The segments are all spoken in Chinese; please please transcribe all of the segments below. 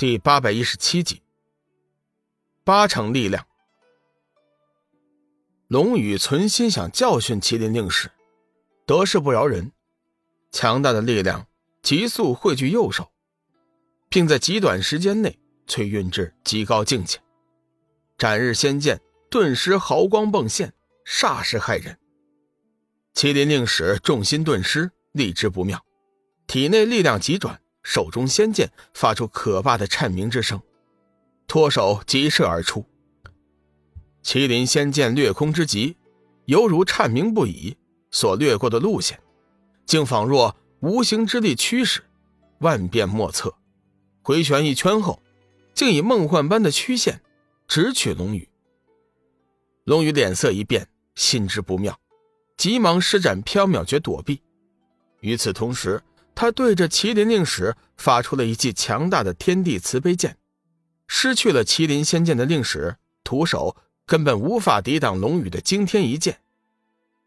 第八百一十七集，八成力量。龙宇存心想教训麒麟令使，得势不饶人，强大的力量急速汇聚右手，并在极短时间内淬运至极高境界。斩日仙剑顿时毫光迸现，煞是骇人。麒麟令使重心顿失，力之不妙，体内力量急转。手中仙剑发出可怕的颤鸣之声，脱手急射而出。麒麟仙剑掠空之极，犹如颤鸣不已，所掠过的路线，竟仿若无形之力驱使，万变莫测。回旋一圈后，竟以梦幻般的曲线直取龙宇。龙宇脸色一变，心知不妙，急忙施展缥缈诀躲避。与此同时，他对着麒麟令使发出了一记强大的天地慈悲剑，失去了麒麟仙剑的令使徒手根本无法抵挡龙宇的惊天一剑。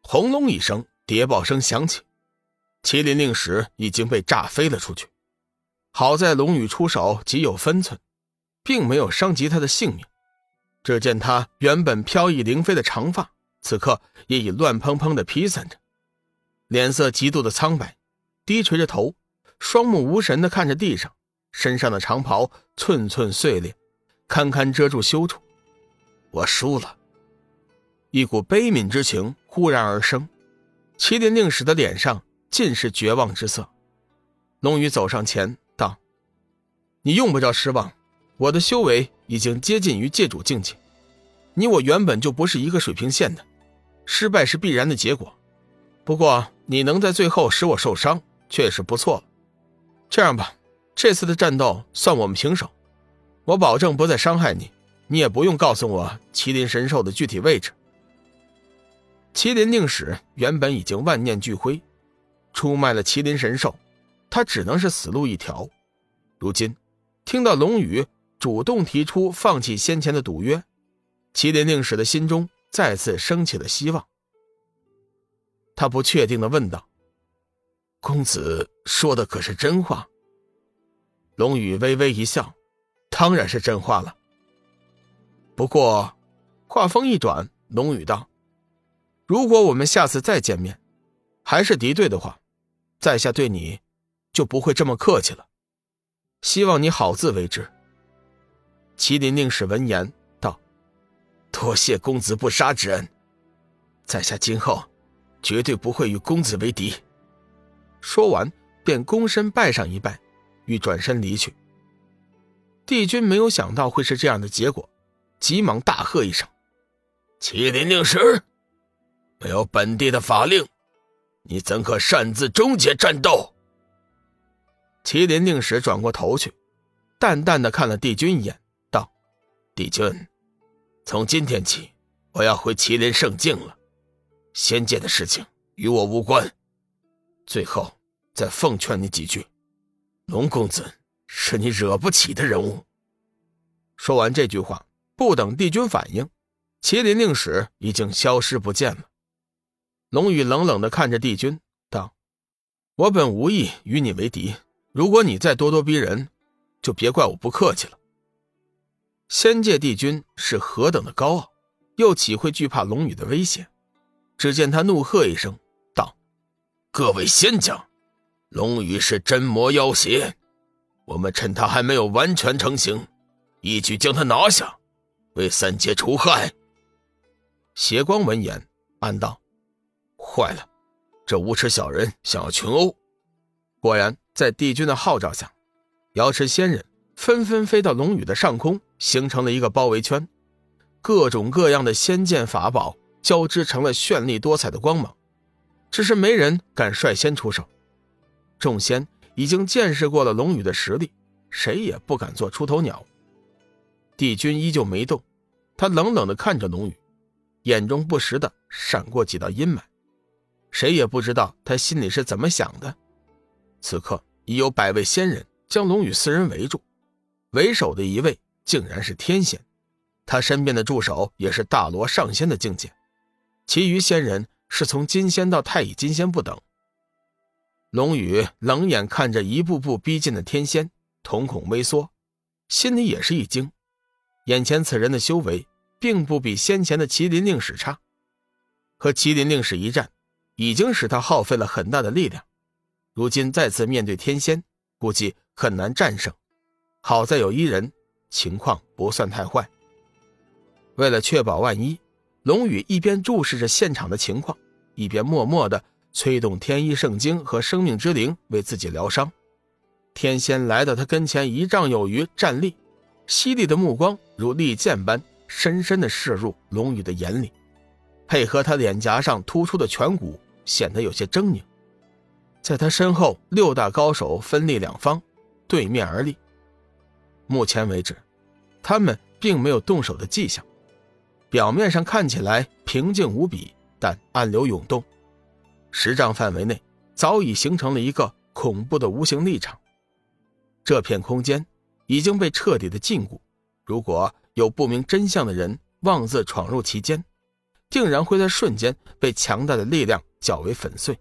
轰隆一声，谍报声响起，麒麟令使已经被炸飞了出去。好在龙宇出手极有分寸，并没有伤及他的性命。只见他原本飘逸凌飞的长发，此刻也已乱蓬蓬的披散着，脸色极度的苍白。低垂着头，双目无神的看着地上，身上的长袍寸寸碎裂，堪堪遮住羞处。我输了，一股悲悯之情忽然而生，麒麟令使的脸上尽是绝望之色。龙宇走上前道：“你用不着失望，我的修为已经接近于界主境界，你我原本就不是一个水平线的，失败是必然的结果。不过你能在最后使我受伤。”确实不错，这样吧，这次的战斗算我们平手，我保证不再伤害你，你也不用告诉我麒麟神兽的具体位置。麒麟令使原本已经万念俱灰，出卖了麒麟神兽，他只能是死路一条。如今听到龙宇主动提出放弃先前的赌约，麒麟令使的心中再次升起了希望。他不确定的问道。公子说的可是真话？龙宇微微一笑，当然是真话了。不过，话锋一转，龙宇道：“如果我们下次再见面，还是敌对的话，在下对你就不会这么客气了。希望你好自为之。”麒麟令使闻言道：“多谢公子不杀之恩，在下今后绝对不会与公子为敌。”说完，便躬身拜上一拜，欲转身离去。帝君没有想到会是这样的结果，急忙大喝一声：“麒麟令使，没有本地的法令，你怎可擅自终结战斗？”麒麟令使转过头去，淡淡的看了帝君一眼，道：“帝君，从今天起，我要回麒麟圣境了，仙界的事情与我无关。”最后，再奉劝你几句，龙公子是你惹不起的人物。说完这句话，不等帝君反应，麒麟令使已经消失不见了。龙宇冷冷的看着帝君，道：“我本无意与你为敌，如果你再咄咄逼人，就别怪我不客气了。”仙界帝君是何等的高傲，又岂会惧怕龙宇的威胁？只见他怒喝一声。各位仙将，龙宇是真魔妖邪，我们趁他还没有完全成型，一举将他拿下，为三界除害。邪光闻言暗道：“坏了，这无耻小人想要群殴。”果然，在帝君的号召下，瑶池仙人纷纷飞到龙宇的上空，形成了一个包围圈，各种各样的仙剑法宝交织成了绚丽多彩的光芒。只是没人敢率先出手，众仙已经见识过了龙宇的实力，谁也不敢做出头鸟。帝君依旧没动，他冷冷的看着龙宇，眼中不时的闪过几道阴霾，谁也不知道他心里是怎么想的。此刻已有百位仙人将龙宇四人围住，为首的一位竟然是天仙，他身边的助手也是大罗上仙的境界，其余仙人。是从金仙到太乙金仙不等。龙宇冷眼看着一步步逼近的天仙，瞳孔微缩，心里也是一惊，眼前此人的修为并不比先前的麒麟令使差，和麒麟令使一战，已经使他耗费了很大的力量，如今再次面对天仙，估计很难战胜。好在有一人，情况不算太坏。为了确保万一，龙宇一边注视着现场的情况，一边默默的催动天一圣经和生命之灵为自己疗伤。天仙来到他跟前一丈有余，站立，犀利的目光如利剑般深深的射入龙宇的眼里，配合他脸颊上突出的颧骨，显得有些狰狞。在他身后，六大高手分立两方，对面而立。目前为止，他们并没有动手的迹象，表面上看起来平静无比，但暗流涌动。十丈范围内早已形成了一个恐怖的无形力场。这片空间已经被彻底的禁锢，如果有不明真相的人妄自闯入其间，定然会在瞬间被强大的力量搅为粉碎。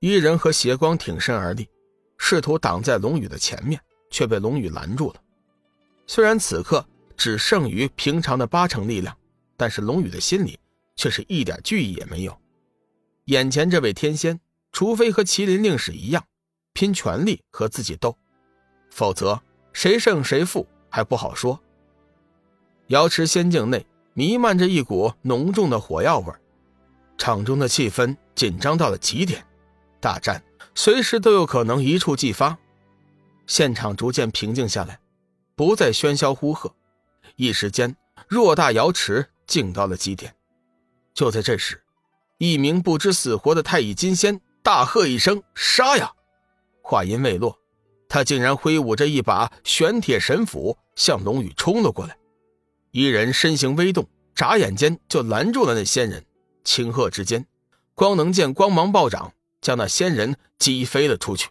伊人和邪光挺身而立，试图挡在龙宇的前面，却被龙宇拦住了。虽然此刻只剩余平常的八成力量，但是龙宇的心里却是一点惧意也没有。眼前这位天仙，除非和麒麟令使一样。拼全力和自己斗，否则谁胜谁负还不好说。瑶池仙境内弥漫着一股浓重的火药味场中的气氛紧张到了极点，大战随时都有可能一触即发。现场逐渐平静下来，不再喧嚣呼喝，一时间偌大瑶池静到了极点。就在这时，一名不知死活的太乙金仙大喝一声：“杀呀！”话音未落，他竟然挥舞着一把玄铁神斧向龙宇冲了过来。一人身形微动，眨眼间就拦住了那仙人。顷刻之间，光能剑光芒暴涨，将那仙人击飞了出去。